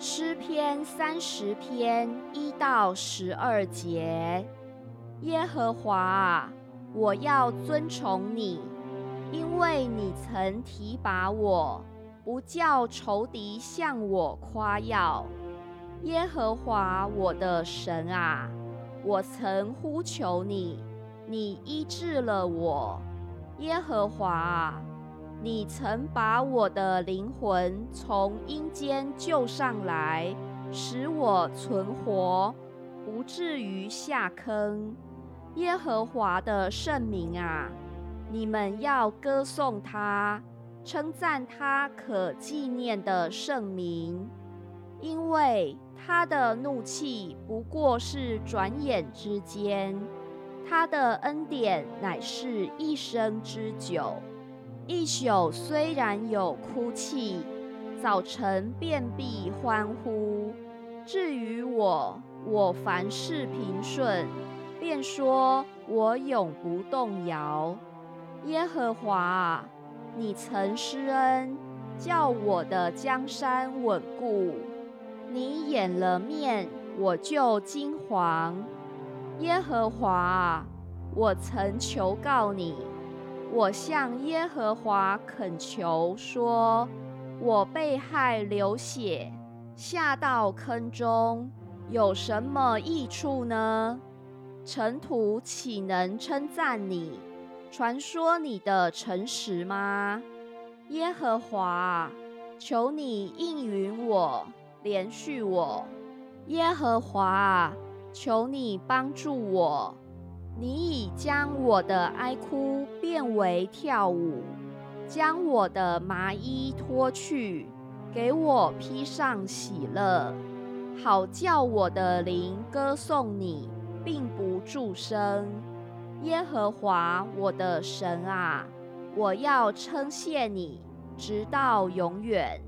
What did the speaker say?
诗篇三十篇一到十二节，耶和华啊，我要尊崇你，因为你曾提拔我，不叫仇敌向我夸耀。耶和华我的神啊，我曾呼求你，你医治了我。耶和华啊。你曾把我的灵魂从阴间救上来，使我存活，不至于下坑。耶和华的圣名啊，你们要歌颂他，称赞他可纪念的圣名，因为他的怒气不过是转眼之间，他的恩典乃是一生之久。一宿虽然有哭泣，早晨便必欢呼。至于我，我凡事平顺，便说我永不动摇。耶和华，你曾施恩，叫我的江山稳固。你掩了面，我就惊惶。耶和华，我曾求告你。我向耶和华恳求说：“我被害流血，下到坑中，有什么益处呢？尘土岂能称赞你？传说你的诚实吗？耶和华，求你应允我，连续我。耶和华，求你帮助我。”你已将我的哀哭变为跳舞，将我的麻衣脱去，给我披上喜乐，好叫我的灵歌颂你，并不住声。耶和华我的神啊，我要称谢你，直到永远。